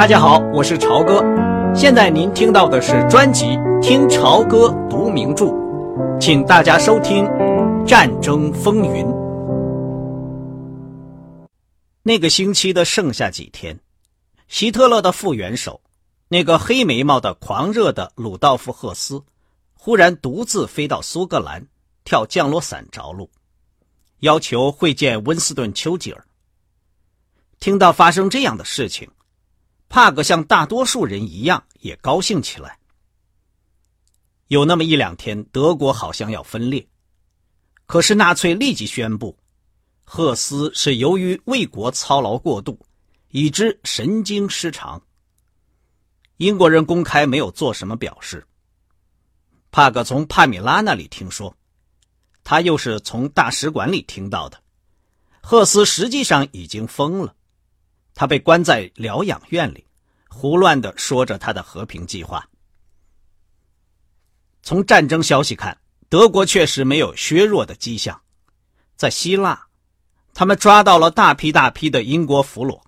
大家好，我是朝哥。现在您听到的是专辑《听朝歌读名著》，请大家收听《战争风云》。那个星期的剩下几天，希特勒的副元首，那个黑眉毛的狂热的鲁道夫·赫斯，忽然独自飞到苏格兰，跳降落伞着陆，要求会见温斯顿·丘吉尔。听到发生这样的事情。帕格像大多数人一样也高兴起来。有那么一两天，德国好像要分裂，可是纳粹立即宣布，赫斯是由于为国操劳过度，以致神经失常。英国人公开没有做什么表示。帕格从帕米拉那里听说，他又是从大使馆里听到的，赫斯实际上已经疯了。他被关在疗养院里，胡乱的说着他的和平计划。从战争消息看，德国确实没有削弱的迹象。在希腊，他们抓到了大批大批的英国俘虏，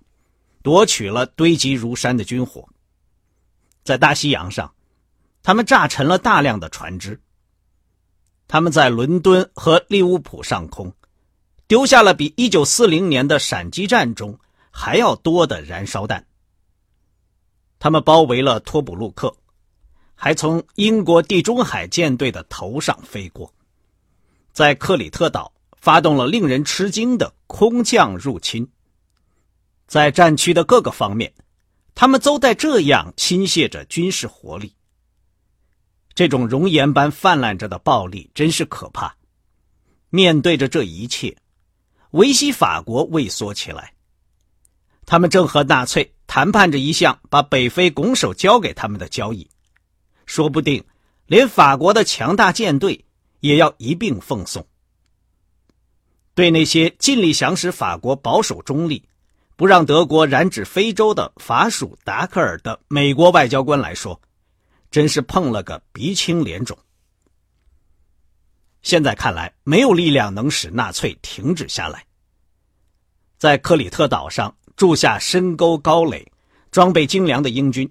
夺取了堆积如山的军火。在大西洋上，他们炸沉了大量的船只。他们在伦敦和利物浦上空，丢下了比1940年的闪击战中。还要多的燃烧弹。他们包围了托普鲁克，还从英国地中海舰队的头上飞过，在克里特岛发动了令人吃惊的空降入侵。在战区的各个方面，他们都在这样倾泻着军事活力。这种熔岩般泛滥着的暴力真是可怕。面对着这一切，维希法国畏缩起来。他们正和纳粹谈判着一项把北非拱手交给他们的交易，说不定连法国的强大舰队也要一并奉送。对那些尽力想使法国保守中立，不让德国染指非洲的法属达克尔的美国外交官来说，真是碰了个鼻青脸肿。现在看来，没有力量能使纳粹停止下来。在克里特岛上。筑下深沟高垒、装备精良的英军，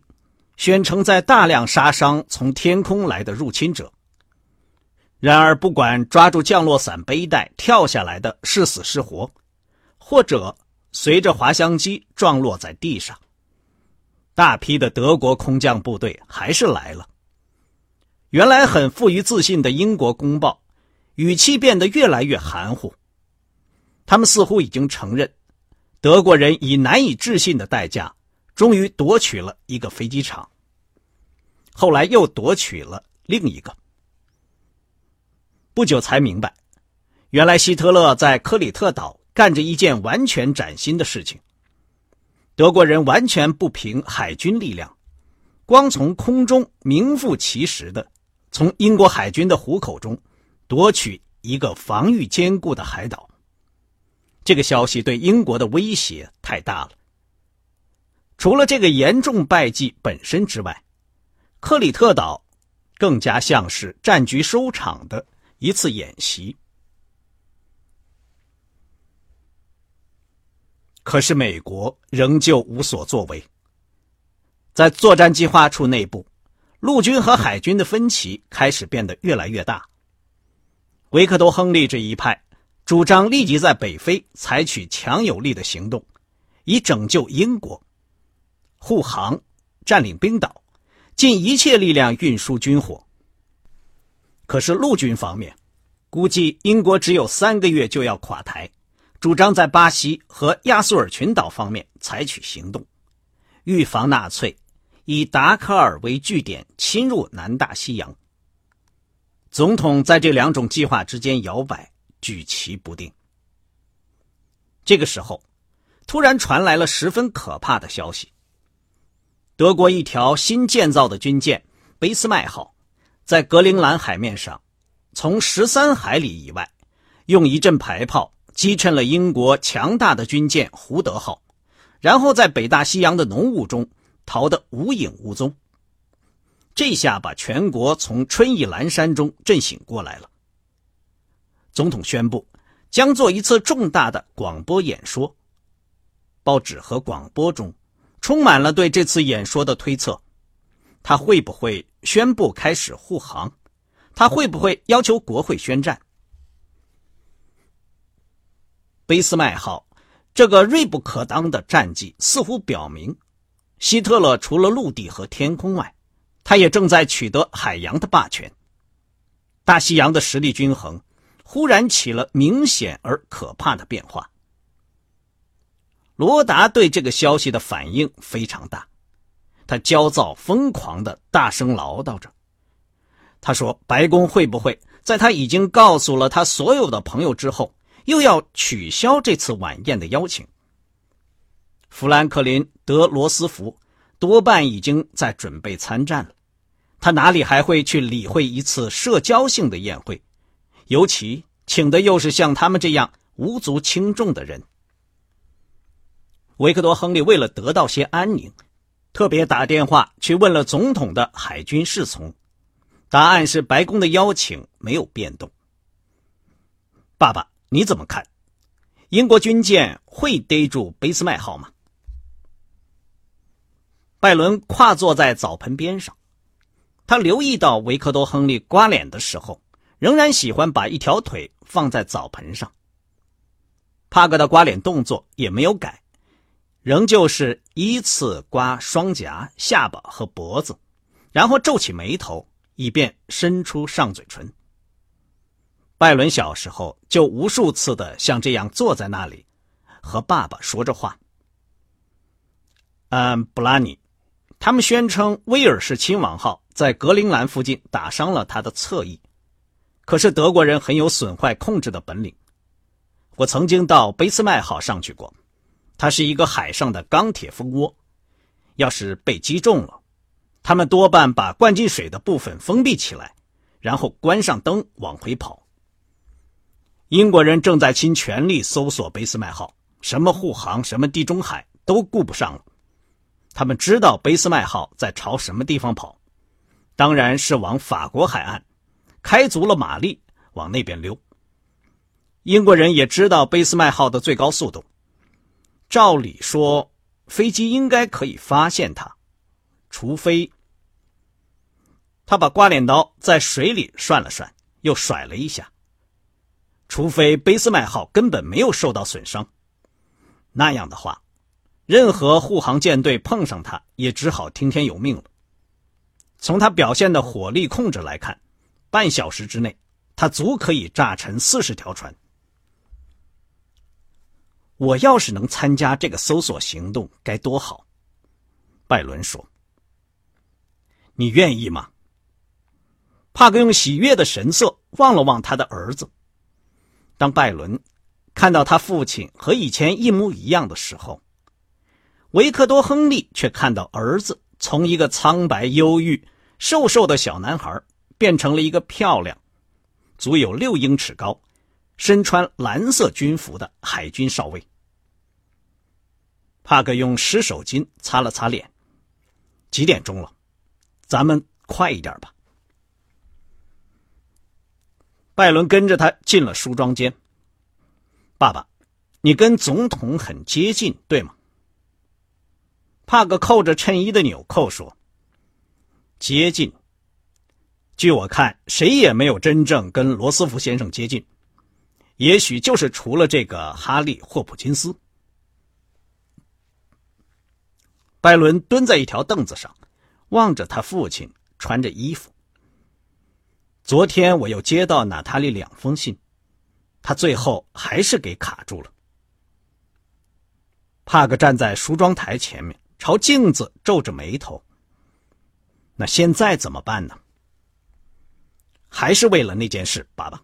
宣称在大量杀伤从天空来的入侵者。然而，不管抓住降落伞背带跳下来的是死是活，或者随着滑翔机撞落在地上，大批的德国空降部队还是来了。原来很富于自信的英国公报，语气变得越来越含糊。他们似乎已经承认。德国人以难以置信的代价，终于夺取了一个飞机场。后来又夺取了另一个。不久才明白，原来希特勒在克里特岛干着一件完全崭新的事情。德国人完全不凭海军力量，光从空中名副其实的从英国海军的虎口中夺取一个防御坚固的海岛。这个消息对英国的威胁太大了。除了这个严重败绩本身之外，克里特岛更加像是战局收场的一次演习。可是美国仍旧无所作为。在作战计划处内部，陆军和海军的分歧开始变得越来越大。维克多·亨利这一派。主张立即在北非采取强有力的行动，以拯救英国，护航、占领冰岛，尽一切力量运输军火。可是陆军方面，估计英国只有三个月就要垮台，主张在巴西和亚速尔群岛方面采取行动，预防纳粹以达喀尔为据点侵入南大西洋。总统在这两种计划之间摇摆。举棋不定。这个时候，突然传来了十分可怕的消息：德国一条新建造的军舰“俾斯麦号”在格陵兰海面上，从十三海里以外，用一阵排炮击沉了英国强大的军舰“胡德号”，然后在北大西洋的浓雾中逃得无影无踪。这下把全国从春意阑珊中震醒过来了。总统宣布，将做一次重大的广播演说。报纸和广播中，充满了对这次演说的推测。他会不会宣布开始护航？他会不会要求国会宣战？俾斯麦号这个锐不可当的战绩似乎表明，希特勒除了陆地和天空外，他也正在取得海洋的霸权。大西洋的实力均衡忽然起了明显而可怕的变化。罗达对这个消息的反应非常大，他焦躁疯狂的大声唠叨着。他说：“白宫会不会在他已经告诉了他所有的朋友之后，又要取消这次晚宴的邀请？”富兰克林·德罗斯福多半已经在准备参战了，他哪里还会去理会一次社交性的宴会？尤其请的又是像他们这样无足轻重的人。维克多·亨利为了得到些安宁，特别打电话去问了总统的海军侍从。答案是白宫的邀请没有变动。爸爸，你怎么看？英国军舰会逮住卑斯麦号吗？拜伦跨坐在澡盆边上，他留意到维克多·亨利刮脸的时候，仍然喜欢把一条腿放在澡盆上。帕格的刮脸动作也没有改，仍旧是依次刮双颊、下巴和脖子，然后皱起眉头。以便伸出上嘴唇。拜伦小时候就无数次的像这样坐在那里，和爸爸说着话。嗯，布拉尼，他们宣称威尔士亲王号在格陵兰附近打伤了他的侧翼，可是德国人很有损坏控制的本领。我曾经到卑斯麦号上去过，它是一个海上的钢铁蜂窝，要是被击中了。他们多半把灌进水的部分封闭起来，然后关上灯往回跑。英国人正在倾全力搜索卑斯麦号，什么护航、什么地中海都顾不上了。他们知道卑斯麦号在朝什么地方跑，当然是往法国海岸，开足了马力往那边溜。英国人也知道贝斯麦号的最高速度，照理说飞机应该可以发现它。除非他把刮脸刀在水里涮了涮，又甩了一下。除非贝斯麦号根本没有受到损伤，那样的话，任何护航舰队碰上他也只好听天由命了。从他表现的火力控制来看，半小时之内，他足可以炸沉四十条船。我要是能参加这个搜索行动，该多好！拜伦说。你愿意吗？帕克用喜悦的神色望了望他的儿子。当拜伦看到他父亲和以前一模一样的时候，维克多·亨利却看到儿子从一个苍白、忧郁、瘦瘦的小男孩变成了一个漂亮、足有六英尺高、身穿蓝色军服的海军少尉。帕克用湿手巾擦了擦脸。几点钟了？咱们快一点吧。拜伦跟着他进了梳妆间。爸爸，你跟总统很接近，对吗？帕克扣着衬衣的纽扣说：“接近。据我看，谁也没有真正跟罗斯福先生接近，也许就是除了这个哈利·霍普金斯。”拜伦蹲在一条凳子上。望着他父亲穿着衣服。昨天我又接到娜塔莉两封信，他最后还是给卡住了。帕克站在梳妆台前面，朝镜子皱着眉头。那现在怎么办呢？还是为了那件事，爸爸，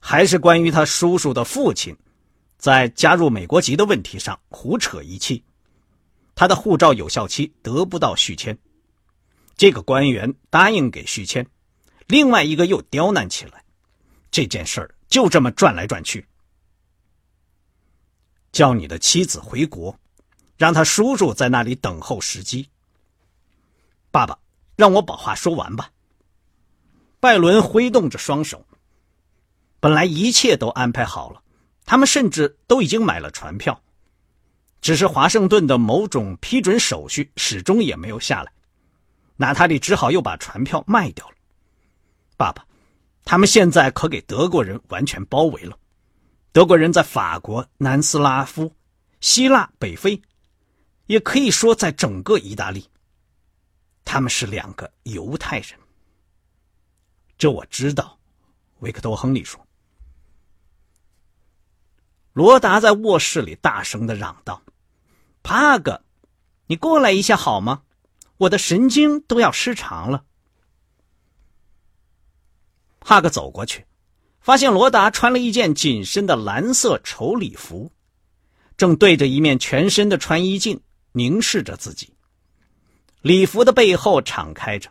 还是关于他叔叔的父亲，在加入美国籍的问题上胡扯一气，他的护照有效期得不到续签。这个官员答应给续签，另外一个又刁难起来，这件事儿就这么转来转去。叫你的妻子回国，让他叔叔在那里等候时机。爸爸，让我把话说完吧。拜伦挥动着双手。本来一切都安排好了，他们甚至都已经买了船票。只是华盛顿的某种批准手续始终也没有下来，娜塔莉只好又把船票卖掉了。爸爸，他们现在可给德国人完全包围了。德国人在法国、南斯拉夫、希腊、北非，也可以说在整个意大利。他们是两个犹太人。这我知道，维克多·亨利说。罗达在卧室里大声的嚷道：“帕格，你过来一下好吗？我的神经都要失常了。”帕格走过去，发现罗达穿了一件紧身的蓝色绸礼服，正对着一面全身的穿衣镜凝视着自己。礼服的背后敞开着，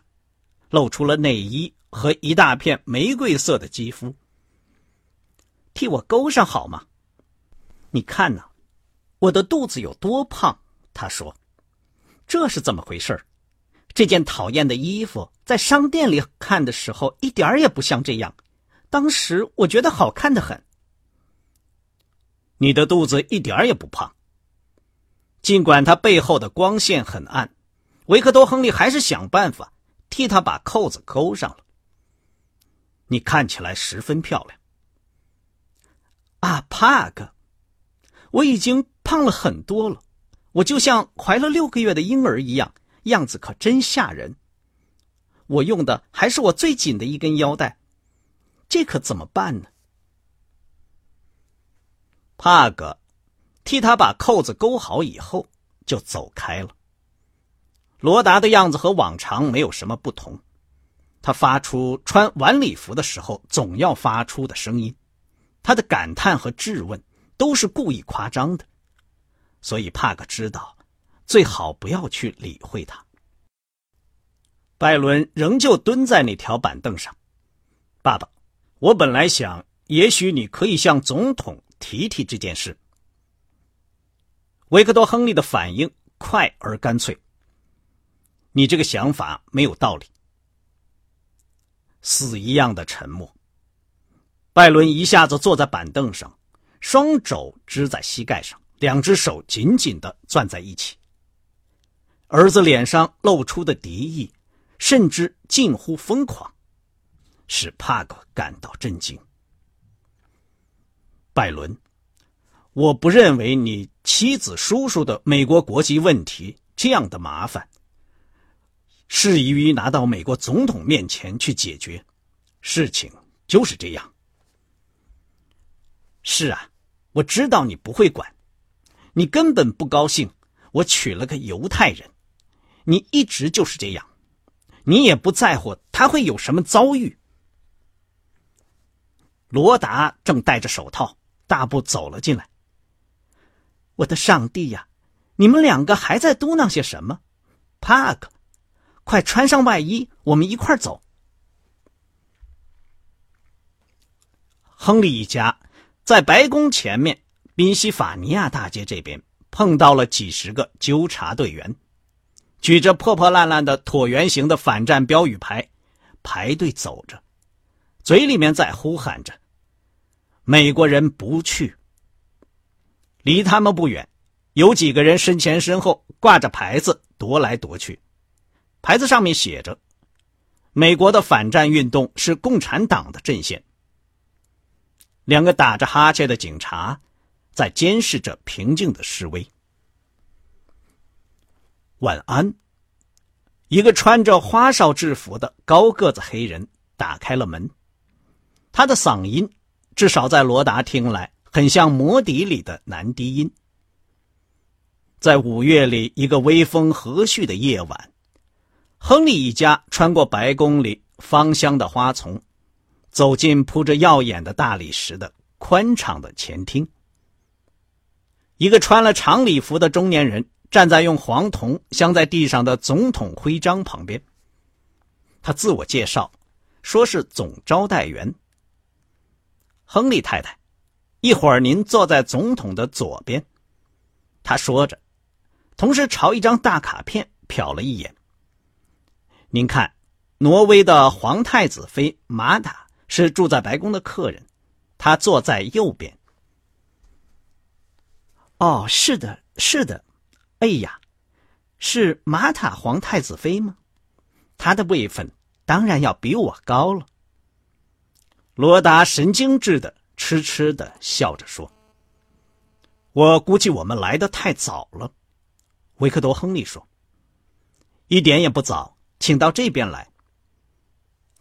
露出了内衣和一大片玫瑰色的肌肤。替我勾上好吗？你看呐，我的肚子有多胖？他说：“这是怎么回事？这件讨厌的衣服在商店里看的时候一点也不像这样。当时我觉得好看的很。你的肚子一点也不胖。尽管他背后的光线很暗，维克多·亨利还是想办法替他把扣子勾上了。你看起来十分漂亮。啊，帕克。”我已经胖了很多了，我就像怀了六个月的婴儿一样，样子可真吓人。我用的还是我最紧的一根腰带，这可怎么办呢？帕格替他把扣子勾好以后，就走开了。罗达的样子和往常没有什么不同，他发出穿晚礼服的时候总要发出的声音，他的感叹和质问。都是故意夸张的，所以帕克知道，最好不要去理会他。拜伦仍旧蹲在那条板凳上。爸爸，我本来想，也许你可以向总统提提这件事。维克多·亨利的反应快而干脆。你这个想法没有道理。死一样的沉默。拜伦一下子坐在板凳上。双肘支在膝盖上，两只手紧紧的攥在一起。儿子脸上露出的敌意，甚至近乎疯狂，使帕克感到震惊。拜伦，我不认为你妻子叔叔的美国国籍问题这样的麻烦，适宜于拿到美国总统面前去解决。事情就是这样。是啊，我知道你不会管，你根本不高兴。我娶了个犹太人，你一直就是这样，你也不在乎他会有什么遭遇。罗达正戴着手套，大步走了进来。我的上帝呀，你们两个还在嘟囔些什么？帕克，快穿上外衣，我们一块走。亨利一家。在白宫前面，宾夕法尼亚大街这边碰到了几十个纠察队员，举着破破烂烂的椭圆形的反战标语牌，排队走着，嘴里面在呼喊着：“美国人不去。”离他们不远，有几个人身前身后挂着牌子踱来踱去，牌子上面写着：“美国的反战运动是共产党的阵线。”两个打着哈欠的警察，在监视着平静的示威。晚安。一个穿着花哨制服的高个子黑人打开了门，他的嗓音至少在罗达听来很像魔笛里的男低音。在五月里一个微风和煦的夜晚，亨利一家穿过白宫里芳香的花丛。走进铺着耀眼的大理石的宽敞的前厅，一个穿了长礼服的中年人站在用黄铜镶在地上的总统徽章旁边。他自我介绍，说是总招待员。亨利太太，一会儿您坐在总统的左边。他说着，同时朝一张大卡片瞟了一眼。您看，挪威的皇太子妃玛塔。是住在白宫的客人，他坐在右边。哦，是的，是的。哎呀，是玛塔皇太子妃吗？她的位分当然要比我高了。罗达神经质的痴痴的笑着说：“我估计我们来的太早了。”维克多·亨利说：“一点也不早，请到这边来。”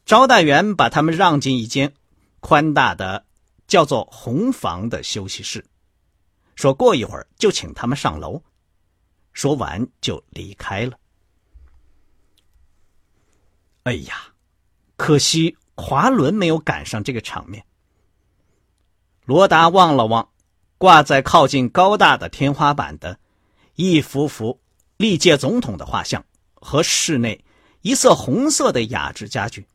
招待员把他们让进一间宽大的、叫做“红房”的休息室，说过一会儿就请他们上楼。说完就离开了。哎呀，可惜华伦没有赶上这个场面。罗达望了望挂在靠近高大的天花板的一幅幅历届总统的画像和室内一色红色的雅致家具，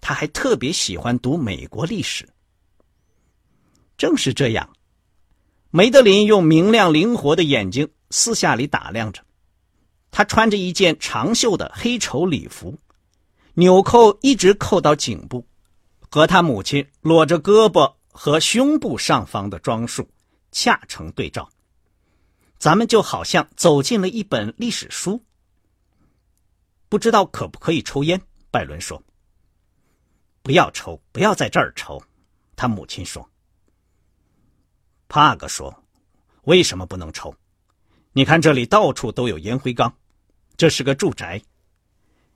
他还特别喜欢读美国历史。正是这样，梅德林用明亮灵活的眼睛。私下里打量着，他穿着一件长袖的黑绸礼服，纽扣一直扣到颈部，和他母亲裸着胳膊和胸部上方的装束恰成对照。咱们就好像走进了一本历史书。不知道可不可以抽烟？拜伦说：“不要抽，不要在这儿抽。”他母亲说。帕格说：“为什么不能抽？”你看，这里到处都有烟灰缸，这是个住宅。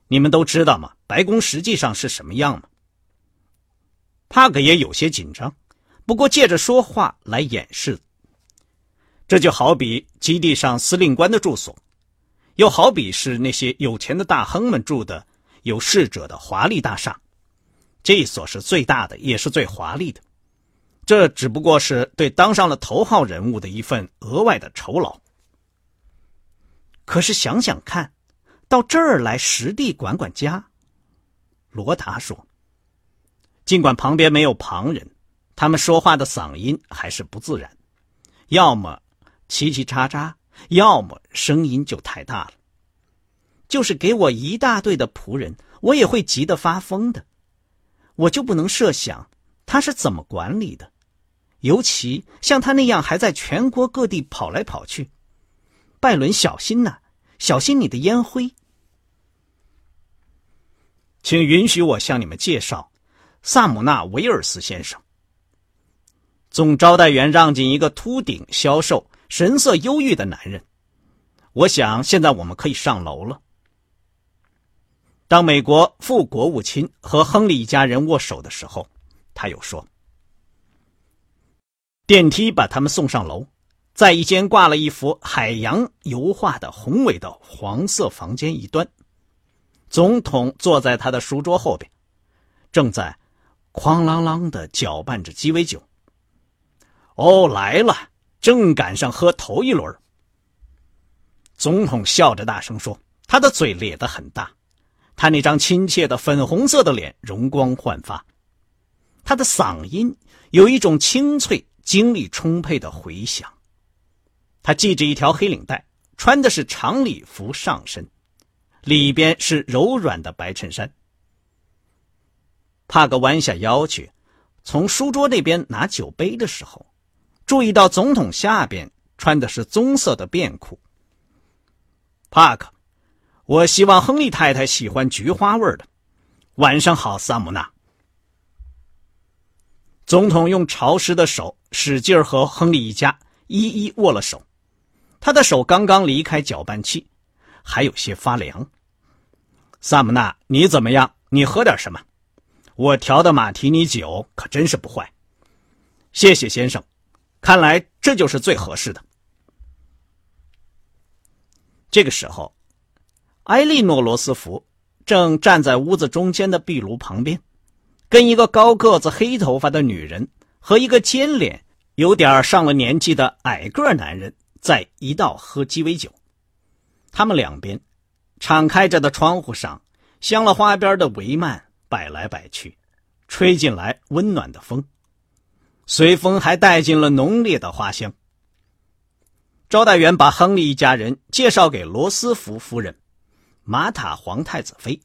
你们都知道吗？白宫实际上是什么样吗？帕克也有些紧张，不过借着说话来掩饰。这就好比基地上司令官的住所，又好比是那些有钱的大亨们住的有侍者的华丽大厦。这所是最大的，也是最华丽的。这只不过是对当上了头号人物的一份额外的酬劳。可是想想看，到这儿来实地管管家。罗达说：“尽管旁边没有旁人，他们说话的嗓音还是不自然，要么叽叽喳喳，要么声音就太大了。就是给我一大队的仆人，我也会急得发疯的。我就不能设想他是怎么管理的，尤其像他那样还在全国各地跑来跑去。”拜伦，小心呐，小心你的烟灰。请允许我向你们介绍萨姆纳·维尔斯先生。总招待员让进一个秃顶、消瘦、神色忧郁的男人。我想现在我们可以上楼了。当美国副国务卿和亨利一家人握手的时候，他又说：“电梯把他们送上楼。”在一间挂了一幅海洋油画的宏伟的黄色房间一端，总统坐在他的书桌后边，正在哐啷啷的搅拌着鸡尾酒。哦，来了，正赶上喝头一轮。总统笑着大声说：“他的嘴咧得很大，他那张亲切的粉红色的脸容光焕发，他的嗓音有一种清脆、精力充沛的回响。”他系着一条黑领带，穿的是长礼服上身，里边是柔软的白衬衫。帕格弯下腰去，从书桌那边拿酒杯的时候，注意到总统下边穿的是棕色的便裤。帕克，我希望亨利太太喜欢菊花味的。晚上好，萨姆纳。总统用潮湿的手使劲和亨利一家一一握了手。他的手刚刚离开搅拌器，还有些发凉。萨姆纳，你怎么样？你喝点什么？我调的马提尼酒可真是不坏。谢谢先生，看来这就是最合适的。这个时候，埃莉诺·罗斯福正站在屋子中间的壁炉旁边，跟一个高个子、黑头发的女人和一个尖脸、有点上了年纪的矮个男人。在一道喝鸡尾酒，他们两边敞开着的窗户上，镶了花边的帷幔摆来摆去，吹进来温暖的风，随风还带进了浓烈的花香。招待员把亨利一家人介绍给罗斯福夫人、玛塔皇太子妃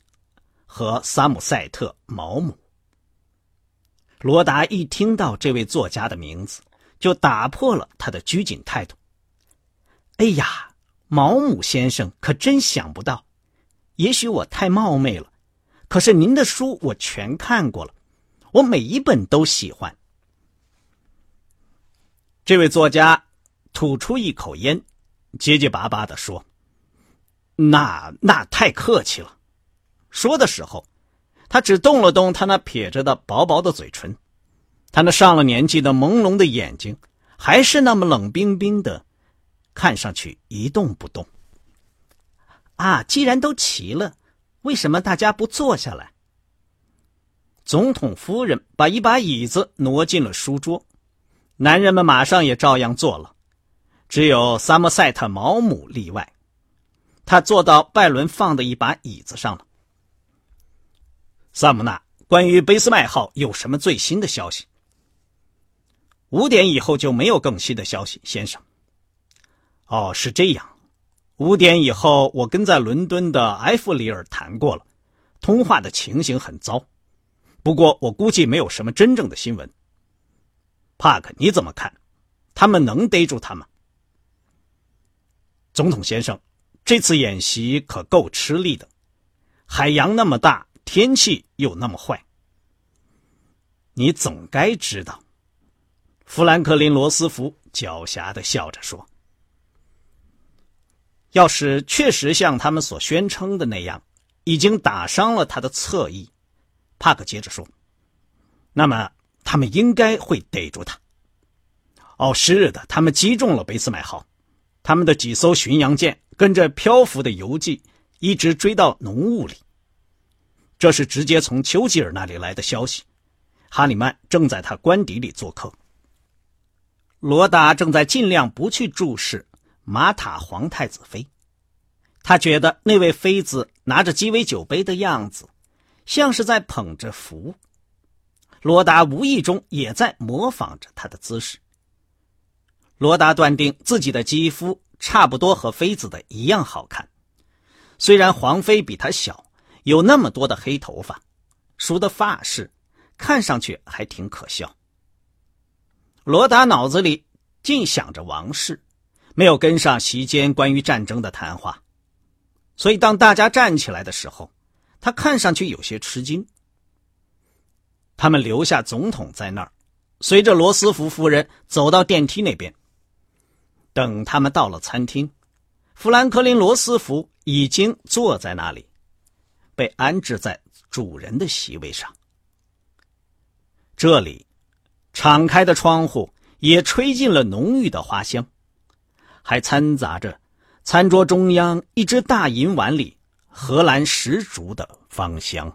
和萨姆塞特毛姆。罗达一听到这位作家的名字，就打破了他的拘谨态度。哎呀，毛姆先生可真想不到，也许我太冒昧了，可是您的书我全看过了，我每一本都喜欢。这位作家吐出一口烟，结结巴巴的说：“那那太客气了。”说的时候，他只动了动他那撇着的薄薄的嘴唇，他那上了年纪的朦胧的眼睛还是那么冷冰冰的，看上去一动不动。啊，既然都齐了，为什么大家不坐下来？总统夫人把一把椅子挪进了书桌。男人们马上也照样做了，只有萨默塞特·毛姆例外。他坐到拜伦放的一把椅子上了。萨姆纳，关于贝斯麦号有什么最新的消息？五点以后就没有更新的消息，先生。哦，是这样。五点以后，我跟在伦敦的埃弗里尔谈过了，通话的情形很糟。不过，我估计没有什么真正的新闻。帕克，你怎么看？他们能逮住他吗？总统先生，这次演习可够吃力的，海洋那么大，天气又那么坏。你总该知道。富兰克林·罗斯福狡黠的笑着说：“要是确实像他们所宣称的那样，已经打伤了他的侧翼。”帕克接着说：“那么。”他们应该会逮住他。哦，是的，他们击中了俾斯麦号，他们的几艘巡洋舰跟着漂浮的游记一直追到浓雾里。这是直接从丘吉尔那里来的消息。哈里曼正在他官邸里做客。罗达正在尽量不去注视马塔皇太子妃，他觉得那位妃子拿着鸡尾酒杯的样子，像是在捧着福。罗达无意中也在模仿着他的姿势。罗达断定自己的肌肤差不多和妃子的一样好看，虽然皇妃比他小，有那么多的黑头发，梳的发饰，看上去还挺可笑。罗达脑子里尽想着王室，没有跟上席间关于战争的谈话，所以当大家站起来的时候，他看上去有些吃惊。他们留下总统在那儿，随着罗斯福夫人走到电梯那边。等他们到了餐厅，富兰克林·罗斯福已经坐在那里，被安置在主人的席位上。这里，敞开的窗户也吹进了浓郁的花香，还掺杂着餐桌中央一只大银碗里荷兰石竹的芳香。